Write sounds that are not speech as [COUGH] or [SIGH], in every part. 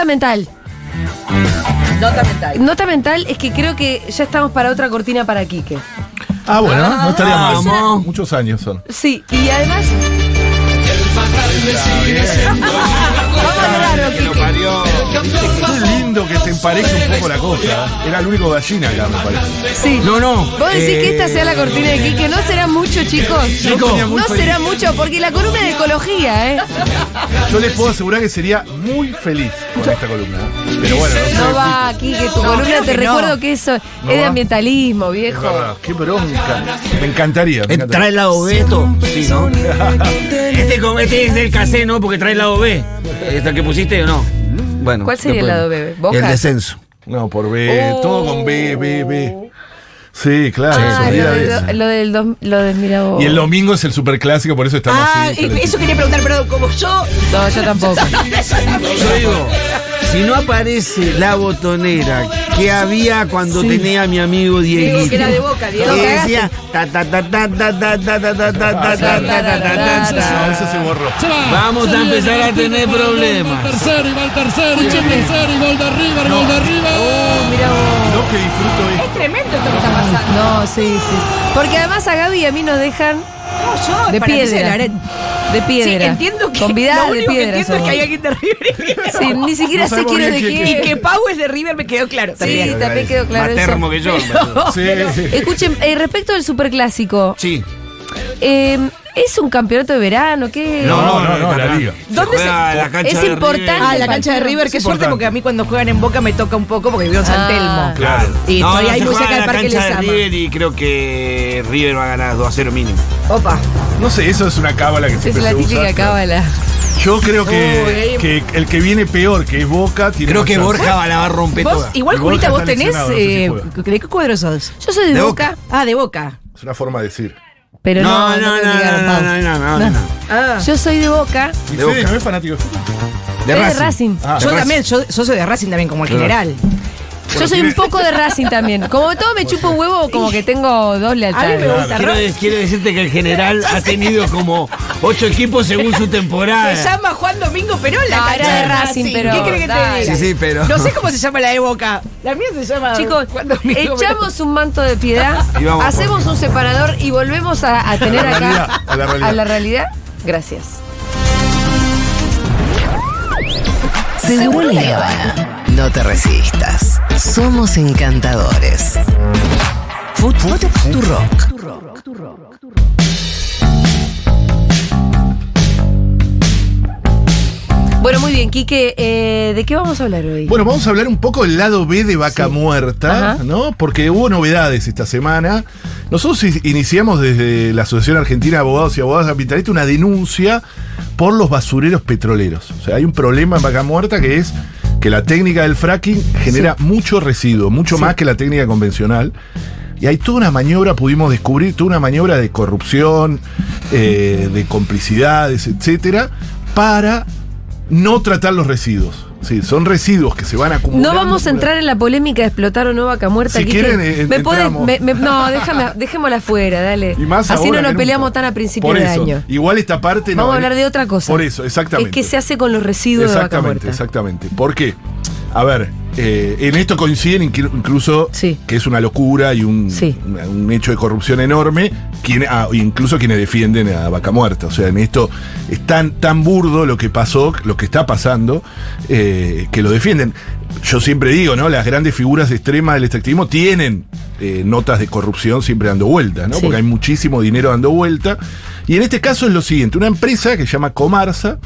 Nota mental. Nota mental. Nota mental es que creo que ya estamos para otra cortina para Quique. Ah, bueno, no estaría mal. Muchos años son. Sí, y además. Que se empareje un poco la cosa. Era el único gallina acá, me parece. Sí. No, no. ¿Vos decís eh, que esta sea la cortina de Quique? ¿No será mucho, chicos? Chicos. No será mucho, porque la columna de ecología, ¿eh? Yo les puedo asegurar que sería muy feliz con esta columna. ¿eh? Pero bueno, no sé. No va, Quique, tu No, columna te que no. recuerdo que eso es de va. ambientalismo, Es viejo. Qué bronca. Me encantaría. me eh, encantaría. ¿Trae el lado B esto? Sí, ¿no? este, este es del casé, ¿no? Porque trae el lado B. [LAUGHS] ¿Esta que pusiste o no? Bueno. ¿Cuál sería el lado B? ¿Boca? El descenso. No, por B, todo con B, B, B. Sí, claro. Ah, olvida lo, de eso. lo del dos- lo del mira vos. Y el domingo es el superclásico, por eso estamos Ah, así. eso quería preguntar, pero como yo. No, yo tampoco. [LAUGHS] Yo digo, si no aparece la botonera que había cuando tenía a mi amigo Diego. Diego, que era de Boca, Diego. Que decía ta ta ta ta ta ta ta ta ta ta ta ta ta ta ta No, ta. eso se borró. Vamos a empezar a tener problemas. Tercero y va el tercero, y el tercero, y gol de River, gol de River. Oh, mira vos. Lo que disfruto Es es. tremendo esto que está pasando. No, sí, sí. Porque además a Gaby y a mí nos dejan No, yo, de piedra. De Sí, piedra. entiendo que. Convidadas lo de único que piedra. entiendo es que hay alguien de River. Sí, ni siquiera No sé quién es de quién-. Y que Pau es de River me quedó claro Sí, también. también quedó claro Más eso. termo que yo. [LAUGHS] Sí. Escuchen, eh, respecto del superclásico, Sí. eh, ¿es un campeonato de verano? ¿Qué? No, no, no, no, la liga. ¿Dónde se- juega la cancha es de importante. River. Ah, la cancha de. River, qué Es suerte importante. porque a mí cuando juegan en Boca me toca un poco porque vivo en San Ah. Telmo. Claro. Y No, estoy no, ahí se muy cerca del la Parque cancha de Lezama. River y creo que River va a ganar 2 a 0 mínimo. Opa. No sé, eso es una cábala que Es siempre la se típica usa. cábala. Yo creo que, que el que viene peor, que es Boca, tiene Creo que chance. Borja va- la va a romper Vos, toda. igual, Julita, vos tenés. no sé si eh, juega. ¿De qué cuadro sos? Yo soy de, De Boca, Ah, de Boca. Es una forma de decir. Pero no, No, no, no, no, no, Pau. no, no, no, no. Ah. Yo soy de Boca, Y De Boca. fanático de fútbol. De soy de Racing. Racing. Ah, yo de también, yo, yo soy de Racing también, como el Claro. general. Yo soy un poco de Racing también. Como todo me chupa un huevo, como que tengo dos lealtades. Quiero, Racing. de- quiero decirte que el general [LAUGHS] ha tenido como 8 equipos según su temporada. Se llama Juan Domingo Perón la No, era de Racing, pero ¿Qué crees que te diga? Sí, sí, pero- No sé cómo se llama la de Boca. La mía se llama Chicos, Juan Domingo Perón. echamos un manto de piedad, [LAUGHS] hacemos un separador y volvemos a, a tener acá realidad, a la realidad. a la realidad. Gracias. Seguro la Habana. No te resistas. Somos encantadores. Fut, tu rock. Bueno, muy bien, Quique, eh, ¿de qué vamos a hablar hoy? Bueno, vamos a hablar un poco del lado B de Vaca Sí. Muerta, Ajá. ¿no? Porque hubo novedades esta semana. Nosotros iniciamos desde la Asociación Argentina de Abogados y Abogadas Ambientalistas una denuncia por los basureros petroleros. O sea, hay un problema en Vaca Muerta que es que la técnica del fracking genera mucho residuo, mucho más que la técnica convencional. Y hay toda una maniobra, pudimos descubrir toda una maniobra de corrupción, eh, de complicidades, etcétera, para no tratar los residuos. Sí, son residuos que se van acumulando. No vamos a entrar en la polémica de explotar o no vaca muerta. Si quieren, eh, ¿Me me- me- no, déjame, dejémosla afuera, dale. Y más Así ahora no nos que peleamos tan a principio de año. Igual esta parte no. Vamos a hablar de otra cosa. Por eso, exactamente. ¿Qué se hace con los residuos de vaca Exactamente, muerta? exactamente. ¿Por qué? A ver, eh, en esto coinciden inclu- incluso Sí. que es una locura y un, Sí. un- un hecho de corrupción enorme, quien, ah, incluso quienes defienden a Vaca Muerta. O sea, en esto es tan, tan burdo lo que pasó, lo que está pasando, eh, que lo defienden. Yo siempre digo, ¿no? Las grandes figuras extremas del extractivismo tienen eh, notas de corrupción siempre dando vuelta, ¿no? Sí. Porque hay muchísimo dinero dando vuelta. Y en este caso es lo siguiente, una empresa que se llama Comarsa,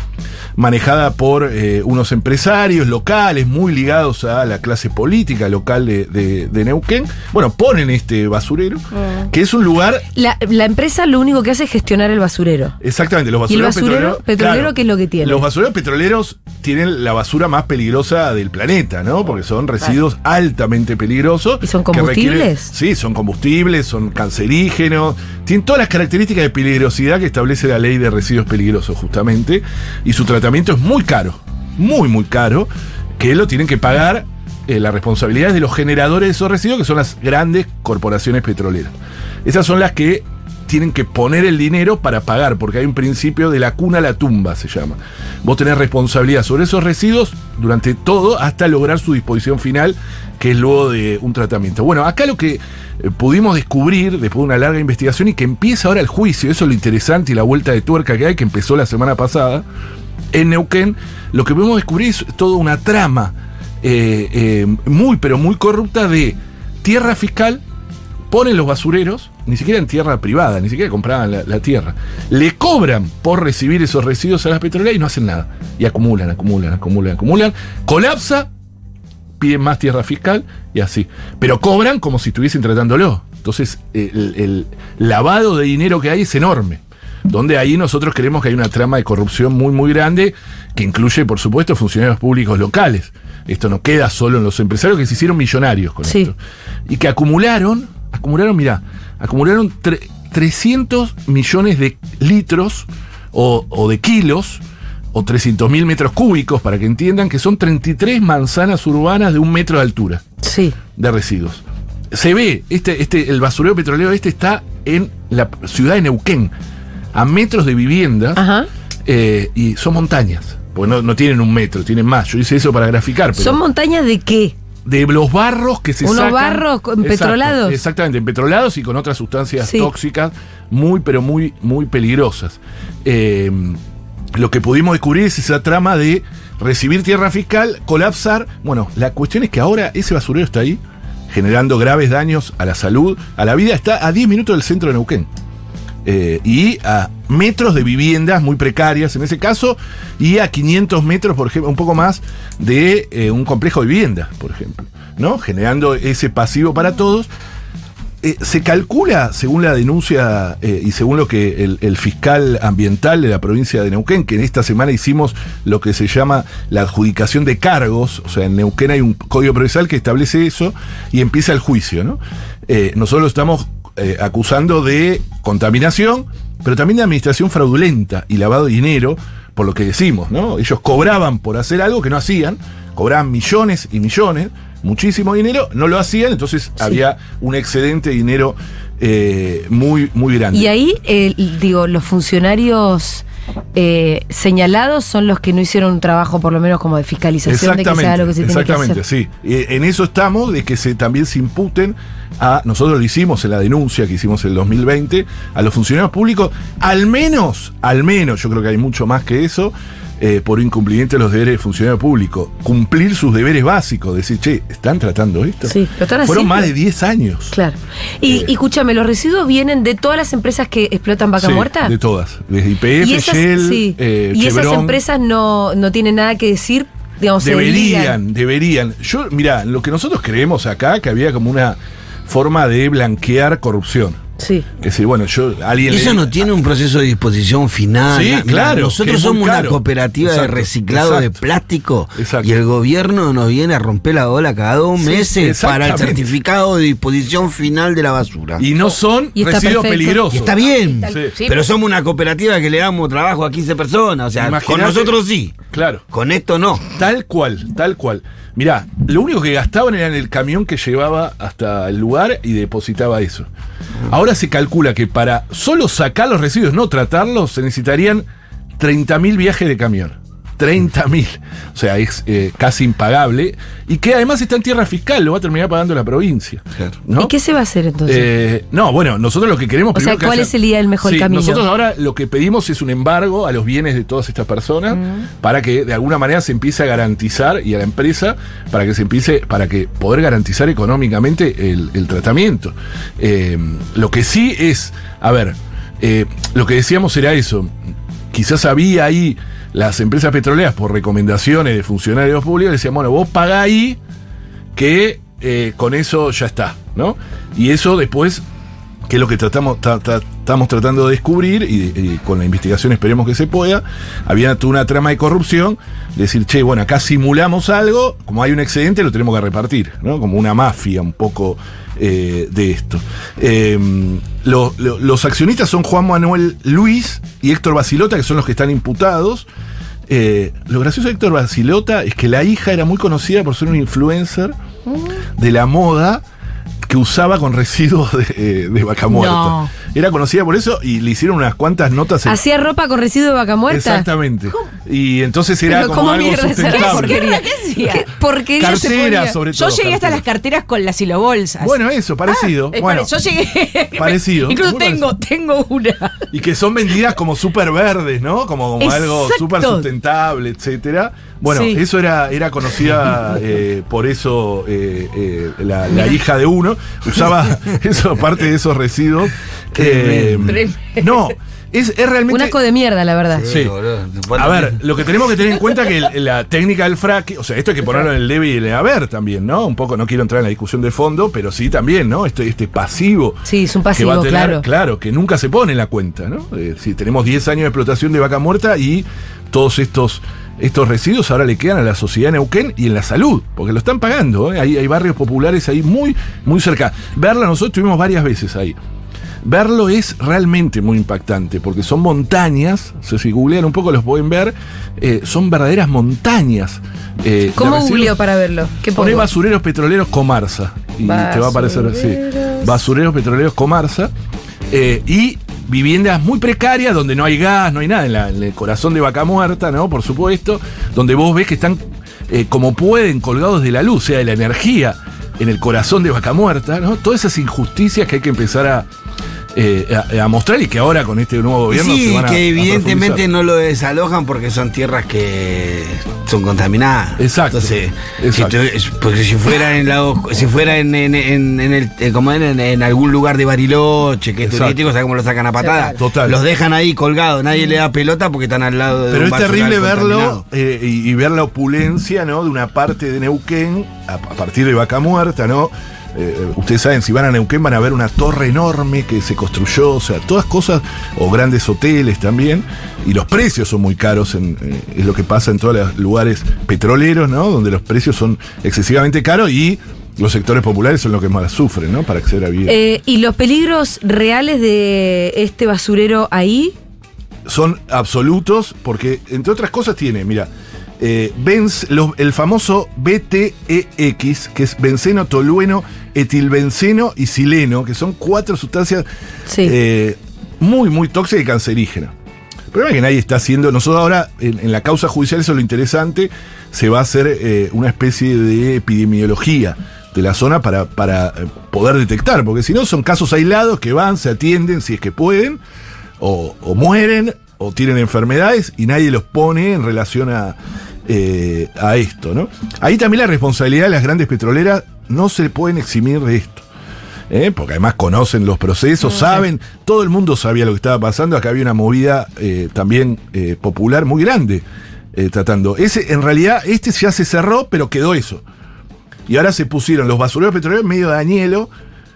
manejada por eh, unos empresarios locales muy ligados a la clase política local de, de- de Neuquén, bueno, ponen este basurero, Mm. que es un lugar, La, la empresa lo único que hace es gestionar el basurero. exactamente, los ¿Y el basureros basurero petroleros- petrolero qué es lo que tiene? Los basureros petroleros tienen la basura más peligrosa del planeta, ¿no? Porque son residuos altamente peligrosos. ¿Y son combustibles? Sí, son combustibles, son cancerígenos, tienen todas las características de peligrosidad que establece la ley de residuos peligrosos, justamente. Y su tratamiento es muy caro, muy, muy caro, que lo tienen que pagar eh, la responsabilidad es de los generadores de esos residuos, que son las grandes corporaciones petroleras. Esas son las que tienen que poner el dinero para pagar, porque hay un principio de la cuna a la tumba, se llama. Vos tenés responsabilidad sobre esos residuos durante todo hasta lograr su disposición final, que es luego de un tratamiento. Bueno, acá lo que eh, pudimos descubrir después de una larga investigación y que empieza ahora el juicio, eso es lo interesante y la vuelta de tuerca que hay, que empezó la semana pasada, en Neuquén, lo que pudimos descubrir es toda una trama eh, eh, muy, pero muy corrupta de tierra fiscal, ponen los basureros, ni siquiera en tierra privada, ni siquiera compraban la, la tierra, le cobran por recibir esos residuos a las petroleras y no hacen nada. Y acumulan, acumulan, acumulan, acumulan, colapsa, piden más tierra fiscal y así. Pero cobran como si estuviesen tratándolo. Entonces, el, el lavado de dinero que hay es enorme. Donde ahí nosotros creemos que hay una trama de corrupción muy, muy grande, que incluye, por supuesto, funcionarios públicos locales. Esto no queda solo en los empresarios que se hicieron millonarios con Sí. esto. Y que acumularon, acumularon, mirá, acumularon tre- 300 millones de litros o, o de kilos o 300 mil metros cúbicos, para que entiendan que son 33 manzanas urbanas de un metro de altura Sí. de residuos. Se ve, este, este, el basurero petrolero este está en la ciudad de Neuquén, a metros de viviendas, Ajá. eh, y son montañas. Porque no, no tienen un metro, tienen más. Yo hice eso para graficar. Pero ¿Son montañas de qué? De los barros que se Unos sacan. barros con- Exacto, petrolados. exactamente, empetrolados y con otras sustancias Sí. tóxicas muy, pero muy, muy peligrosas. Eh, lo que pudimos descubrir es esa trama de recibir tierra fiscal, colapsar. Bueno, la cuestión es que ahora ese basurero está ahí, generando graves daños a la salud, a la vida. Está a 10 minutos del centro de Neuquén. Eh, y a metros de viviendas muy precarias en ese caso, y a 500 metros, por ejemplo, un poco más, de eh, un complejo de viviendas, por ejemplo, ¿no? Generando ese pasivo para todos. Eh, se calcula, según la denuncia y según lo que el, el fiscal ambiental de la provincia de Neuquén, que en esta semana hicimos lo que se llama la adjudicación de cargos, o sea, en Neuquén hay un código procesal que establece eso y empieza el juicio, ¿no? Nosotros estamos eh, acusando de contaminación, pero también de administración fraudulenta y lavado de dinero, por lo que decimos, ¿no? Ellos cobraban por hacer algo que no hacían, cobraban millones y millones, muchísimo dinero, no lo hacían, entonces había un excedente de dinero eh, muy, muy grande. Y ahí, eh, digo, los funcionarios eh, señalados son los que no hicieron un trabajo, por lo menos como de fiscalización de que se haga lo que se tiene que exactamente, sí. En eso estamos, de que se también se imputen a, nosotros lo hicimos en la denuncia que hicimos en el 2020, a los funcionarios públicos, al menos, al menos, yo creo que hay mucho más que eso, eh, por incumplimiento de los deberes de funcionario público, cumplir sus deberes básicos, decir, che, ¿están tratando esto? Sí, lo están Fueron más de 10 años. Claro. Y, Eh. y escúchame, ¿los residuos vienen de todas las empresas que explotan vaca Sí, muerta? De todas, desde IPF, y esas, Shell, sí. eh, y esas empresas no, no tienen nada que decir, digamos, Deberían, deberían. Yo, mira, lo que nosotros creemos acá, que había como una forma de blanquear corrupción. Sí. Que si, bueno, yo, alguien. Eso le- no tiene un proceso de disposición final. Sí, claro, Nosotros somos una cooperativa de Exacto, reciclado de plástico Exacto. y el gobierno nos viene a romper la ola cada dos Sí, meses para el certificado de disposición final de la basura. Y, Y no son Y está residuos perfecto. peligrosos. está bien. Sí, pero somos una cooperativa que le damos trabajo a 15 personas. O sea, Imaginate- con nosotros sí. Claro. Con esto no. Tal cual, tal cual. Mirá, lo único que gastaban era en el camión que llevaba hasta el lugar y depositaba eso. Ahora se calcula que para solo sacar los residuos, no tratarlos, se necesitarían 30.000 viajes de camión. 30.000. O sea, es eh, casi impagable. Y que además está en tierra fiscal, lo va a terminar pagando la provincia. ¿Y qué se va a hacer entonces? Eh, no, bueno, nosotros lo que queremos O sea, que ¿cuál haya- es el día del mejor Sí, camino? Nosotros ahora lo que pedimos es un embargo a los bienes de todas estas personas para que de alguna manera se empiece a garantizar y a la empresa para que se empiece, para que poder garantizar económicamente el, el tratamiento. Eh, lo que sí es, a ver, eh, lo que decíamos era eso. Quizás había ahí las empresas petroleras por recomendaciones de funcionarios públicos, decían, bueno, vos pagá ahí que eh, con eso ya está, ¿no? Y eso después, que es lo que tratamos, tra- tra- estamos tratando de descubrir, y, con la investigación esperemos que se pueda, había toda una trama de corrupción, decir, che, bueno, acá simulamos algo, como hay un excedente, lo tenemos que repartir, ¿no? Como una mafia un poco eh, de esto. Lo- los accionistas son Juan Manuel Luis y Héctor Basilota, que son los que están imputados. Eh, lo gracioso de Héctor Basilota es que la hija era muy conocida por ser un influencer de la moda que usaba con residuos de, eh, de vaca muerta. No. Era conocida por eso y le hicieron unas cuantas notas. en- ¿Hacía ropa con residuo de vaca muerta? Exactamente. Y entonces era Pero como ¿cómo algo sustentable. porquería? ¿Qué hacía? ¿Qué porquería se Carteras, ponía? sobre Yo todo. llegué hasta las carteras. con las silobolsas. Bueno, eso, parecido. Eh, bueno, yo llegué. [LAUGHS] Parecido, [LAUGHS] Incluso tengo, tengo una. y que son vendidas como súper verdes, ¿no? Como, como algo súper sustentable, etcétera. Bueno, Sí. eso era, era conocida eh, por eso eh, eh, la, la hija de uno. Usaba [LAUGHS] eso, parte de esos residuos. Eh, Tremendo. [LAUGHS] no, es, es realmente. Un asco de mierda, la verdad. Sí. A ver, lo que tenemos que tener en cuenta es [LAUGHS] que la técnica del fraque, o sea, esto hay que ponerlo en el debe y en el haber también, ¿no? Un poco, no quiero entrar en la discusión de fondo, pero sí también, ¿no? Este, este pasivo. Sí, es un que va pasivo, a tener, claro. Claro, que nunca se pone en la cuenta, ¿no? Eh, si tenemos 10 años de explotación de vaca muerta y todos estos, estos residuos ahora le quedan a la sociedad de Neuquén y en la salud, porque lo están pagando, ¿eh? Hay, hay barrios populares ahí muy, muy cerca. Verla, nosotros estuvimos varias veces ahí. Verlo es realmente muy impactante, porque son montañas, o sea, si googlean un poco los pueden ver, eh, son verdaderas montañas. eh, ¿Cómo googleo para verlo? ¿Qué Poné basureros petroleros Comarsa. Y te va a aparecer así. Basureros. Petroleros Comarsa. eh, y viviendas muy precarias donde no hay gas, no hay nada, en, la- en el corazón de vaca muerta, ¿no? Por supuesto. Donde vos ves que están eh, como pueden, colgados de la luz, o sea, de la energía en el corazón de vaca muerta, ¿no? Todas esas injusticias que hay que empezar a, eh, a- a mostrar y que ahora con este nuevo gobierno Sí, se van a- que a evidentemente no lo desalojan porque son tierras que son contaminadas. Exacto, Entonces, exacto. si tu- porque si fuera en la, si fuera en, en, en- en el eh, como en, en algún lugar de Bariloche, que es Exacto. turístico, ¿sabes cómo lo sacan a patada? Total. Los dejan ahí colgados, nadie le da pelota porque están al lado de Pero un es terrible verlo eh, y, y ver la opulencia ¿no? de una parte de Neuquén a, a partir de Vaca Muerta, ¿no? Eh, ustedes saben, si van a Neuquén van a ver una torre enorme que se construyó, o sea, todas cosas, o grandes hoteles también, y los precios son muy caros, en, eh, es lo que pasa en todos los lugares petroleros, ¿no? Donde los precios son excesivamente caros y los sectores populares son los que más sufren, ¿no? Para acceder a vivienda. Eh, ¿Y los peligros reales de este basurero ahí? son absolutos porque, entre otras cosas, tiene, mira, eh, benz- los- el famoso BTEX, que es benceno, tolueno, etilbenceno y sileno, que son cuatro sustancias Sí. eh, muy, muy tóxicas y cancerígenas. El problema es que nadie está haciendo. Nosotros ahora, en, en la causa judicial, eso es lo interesante, se va a hacer eh, una especie de epidemiología de la zona para, para eh, poder detectar, porque si no son casos aislados que van, se atienden si es que pueden, o, o mueren, o tienen enfermedades, y nadie los pone en relación a, eh, a esto, ¿no? Ahí también la responsabilidad de las grandes petroleras no se pueden eximir de esto. ¿eh? porque además conocen los procesos, saben, todo el mundo sabía lo que estaba pasando, acá había una movida eh, también eh, popular muy grande tratando. Ese, en realidad, este ya se cerró, pero quedó eso. Y ahora se pusieron los basureros petroleros en medio de Añelo,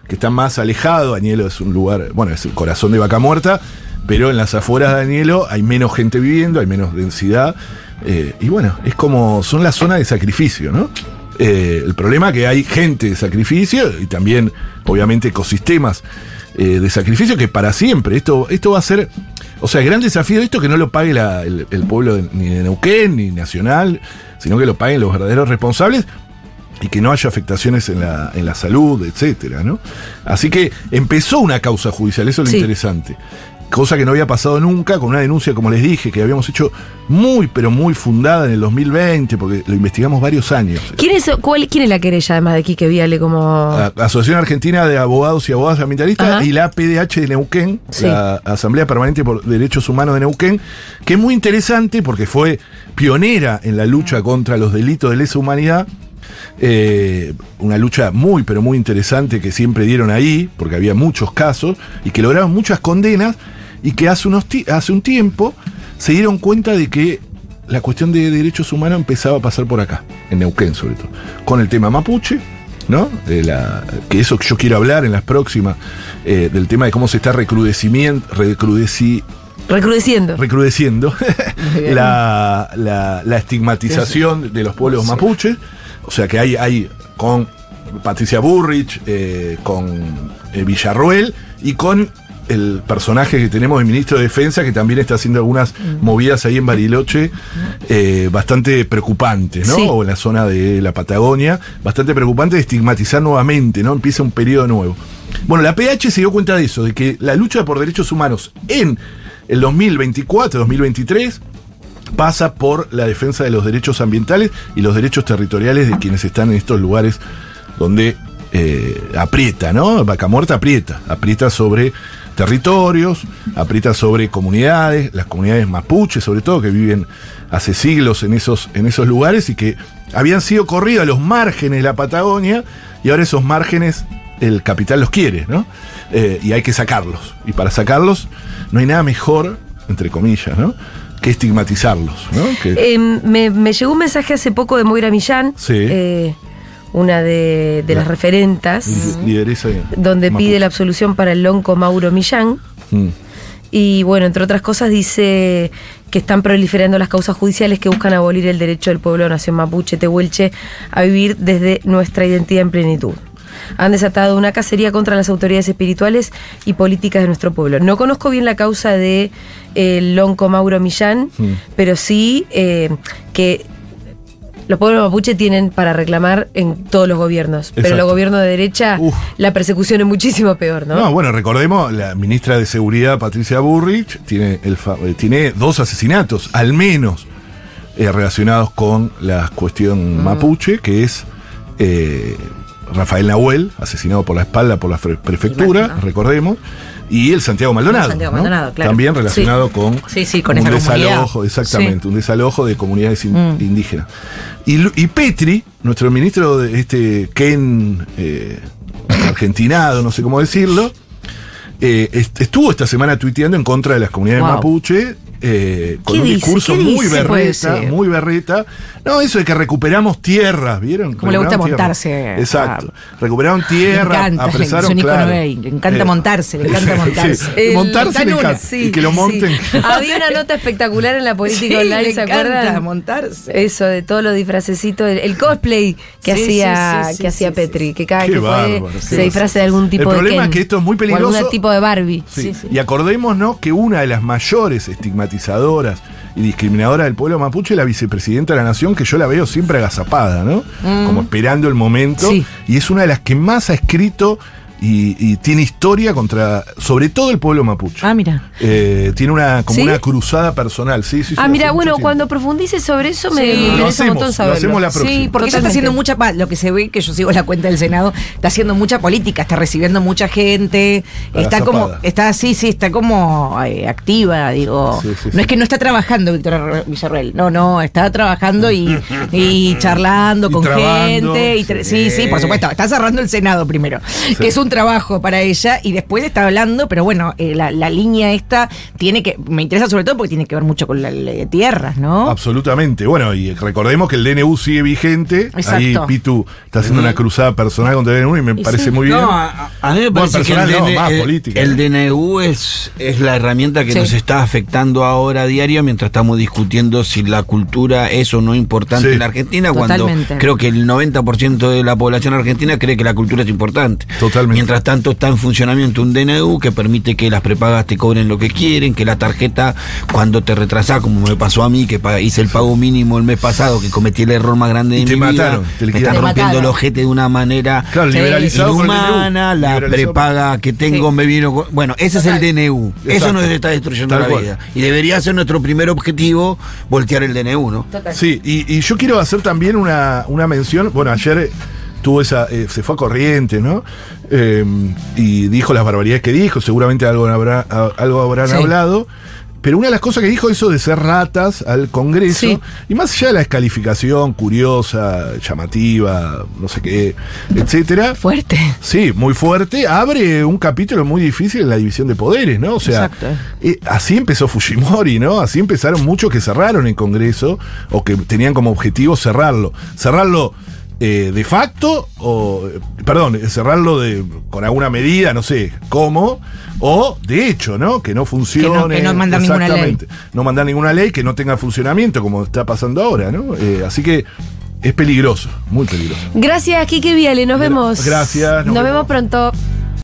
que está más alejado. Añelo es un lugar, bueno, es el corazón de vaca muerta, pero en las afueras de Añelo hay menos gente viviendo, hay menos densidad. y bueno, es como, son la zona de sacrificio, ¿no? Eh, el problema es que hay gente de sacrificio y también, obviamente, ecosistemas eh, de sacrificio que para siempre, esto, esto va a ser, o sea, el gran desafío de esto es que no lo pague la- el, el pueblo de- ni de Neuquén ni nacional, sino que lo paguen los verdaderos responsables y que no haya afectaciones en la, en la salud, etcétera, ¿no? Así que empezó una causa judicial, eso es lo Sí. interesante. Cosa que no había pasado nunca, con una denuncia, como les dije, que habíamos hecho muy, pero muy fundada en el 2020, porque lo investigamos varios años. ¿Quién es, cuál- quién es la querella además de Quique Viale como...? Asociación Argentina de Abogados y Abogadas Ambientalistas Ajá. y la PDH de Neuquén, Sí. la Asamblea Permanente por Derechos Humanos de Neuquén, que es muy interesante porque fue pionera en la lucha contra los delitos de lesa humanidad. eh, una lucha muy, pero muy interesante que siempre dieron ahí, porque había muchos casos, y que lograron muchas condenas, y que hace, unos hace un tiempo se dieron cuenta de que la cuestión de derechos humanos empezaba a pasar por acá, en Neuquén sobre todo, con el tema mapuche, ¿no? De la, que eso que yo quiero hablar en las próximas, eh, del tema de cómo se está recrudecimiento, recrudeci, Recrudeciendo. recrudeciendo [LAUGHS] la, la- la estigmatización de los pueblos mapuches. O sea que hay, hay con Patricia Burrich, eh, con eh, Villarruel y con el personaje que tenemos de ministro de Defensa, que también está haciendo algunas movidas ahí en Bariloche, eh, bastante preocupantes, ¿no? Sí. O en la zona de la Patagonia, bastante preocupante de estigmatizar nuevamente, ¿no? Empieza un periodo nuevo. Bueno, la PH se dio cuenta de eso, de que la lucha por derechos humanos en el 2024, 2023, pasa por la defensa de los derechos ambientales y los derechos territoriales de quienes están en estos lugares donde eh, aprieta, ¿no? Vaca Muerta aprieta, aprieta sobre territorios, aprieta sobre comunidades, las comunidades mapuches sobre todo, que viven hace siglos en esos, en esos lugares y que habían sido corridos a los márgenes de la Patagonia y ahora esos márgenes el capital los quiere, ¿no? Eh, y hay que sacarlos. Y para sacarlos no hay nada mejor, entre comillas, ¿no? Que estigmatizarlos, ¿no? Que- Eh, me, me llegó un mensaje hace poco de Moira Millán, Sí. eh, una de, de La- las referentas, li- lideresa donde mapuche. pide la absolución para el lonco Mauro Millán. Mm. Y bueno, entre otras cosas dice que están proliferando las causas judiciales que buscan abolir el derecho del pueblo de nación mapuche tehuelche a vivir desde nuestra identidad en plenitud. Han desatado una cacería contra las autoridades espirituales y políticas de nuestro pueblo. No conozco bien la causa de eh, el lonco Mauro Millán, Mm. pero sí eh, que los pueblos mapuche tienen para reclamar en todos los gobiernos. Pero los gobiernos de derecha, Uf. la persecución es muchísimo peor, ¿no? ¿no? bueno, recordemos, la ministra de Seguridad, Patricia Burrich, tiene, el eh, tiene dos asesinatos, al menos, eh, relacionados con la cuestión mapuche, que es eh, Rafael Nahuel, asesinado por la espalda por la prefectura, recordemos, y el Santiago Maldonado. Santiago ¿no? Maldonado, claro. También relacionado con, Sí, sí, con un esa desalojo, exactamente, un desalojo de comunidades in- Mm. indígenas. Y, Petri, nuestro ministro de este Ken eh, argentinado, no sé cómo decirlo, eh, est- estuvo esta semana tuiteando en contra de las comunidades Wow. mapuche. Eh, con ¿Qué un dice? discurso ¿Qué muy dice? Berreta, muy berreta. No, eso de que recuperamos tierras, ¿vieron? Como le gusta montarse a- Exacto. Recuperaron Le tierra, encanta, apresaron, ícono claro. le encanta Eh, montarse, le encanta [LAUGHS] sí, montarse. El- montarse le encanta. Sí, y que lo sí. monten. [LAUGHS] Había una nota espectacular en la política Sí, online, le ¿se acuerdan? montarse. Eso, de todos los disfracecitos, el, el cosplay que Sí, hacía, sí, sí, sí, que hacía sí, Petri, que cada Qué que puede bárbaro, qué se disfraza de algún tipo El de problema Ken, es que esto es muy peligroso. algún tipo de Barbie. Y acordémonos que una de las mayores y discriminadoras del pueblo mapuche la vicepresidenta de la nación, que yo la veo siempre agazapada, ¿no? Como esperando el momento. Sí. Y es una de las que más ha escrito y, y tiene historia contra, sobre todo el pueblo mapuche. Ah, mira. Eh, tiene una como ¿Sí? una cruzada personal. Sí, sí, sí, Ah, mira, bueno, tiempo. cuando profundices sobre eso me, Sí. me Lo interesa un hacemos, montón lo saberlo. hacemos la próxima. Sí, porque ella está haciendo mucha, lo que se ve que yo sigo la cuenta del Senado, está haciendo mucha política, está recibiendo mucha gente, está como, está así, sí, está como eh, activa, digo. Sí, sí, no sí. es que no está trabajando Víctor Villarreal, no, no, está trabajando y, y [LAUGHS] charlando Y con trabando, gente. Y sí. sí. sí, por supuesto, está cerrando el Senado primero, que es un trabajo para ella, y después está hablando, pero bueno, eh, la, la línea esta tiene que, me interesa sobre todo porque tiene que ver mucho con la ley de tierras, ¿no? Absolutamente. Bueno, y recordemos que el DNU sigue vigente. Ahí. Pitu está haciendo una cruzada personal contra el DNU y me Y parece sí. muy bien. No, a, a mí me Bueno, parece que el, personal no, DN más el- política, el ¿eh? DNU es, es la herramienta que Sí. nos está afectando ahora a diario mientras estamos discutiendo si la cultura es o no importante Sí. en la Argentina, cuando creo que el 90% de la población argentina cree que la cultura es importante. Totalmente. Mientras tanto está en funcionamiento un DNU que permite que las prepagas te cobren lo que quieren, que la tarjeta cuando te retrasás, como me pasó a mí, que hice el pago mínimo el mes pasado, que cometí el error más grande de Y te mi mataron, vida, te me liquidaron. están Te rompiendo el mataron. ojete de una manera Claro, el inhumana, la prepaga que tengo Sí. me vino con- Bueno, ese es el DNU. Eso Exacto. nos está destruyendo Tal la cual. vida. Y debería ser nuestro primer objetivo voltear el DNU, ¿no? Sí, y, y yo quiero hacer también una, una mención. Bueno, ayer eh, tuvo esa. eh, se fue a corriente, ¿no? Eh, y dijo las barbaridades que dijo. Seguramente algo, habrá, algo habrán Sí. hablado. Pero una de las cosas que dijo eso de ser ratas al Congreso, Sí. y más allá de la descalificación curiosa, llamativa, no sé qué, etcétera, Fuerte. Sí, muy fuerte. Abre un capítulo muy difícil en la división de poderes, ¿no? O sea, Exacto. eh, así empezó Fujimori, ¿no? Así empezaron muchos que cerraron el Congreso o que tenían como objetivo cerrarlo. Cerrarlo eh, de facto o, eh, perdón, eh, cerrarlo de, con alguna medida, no sé cómo, o de hecho, ¿no? Que no funcione. que no mandan ninguna ley. Exactamente. No mandar ninguna ley que no tenga funcionamiento como está pasando ahora, ¿no? Eh, así que es peligroso, muy peligroso. Gracias, Kike Viale. Nos vemos. gracias, nos Nos, vemos. vemos pronto.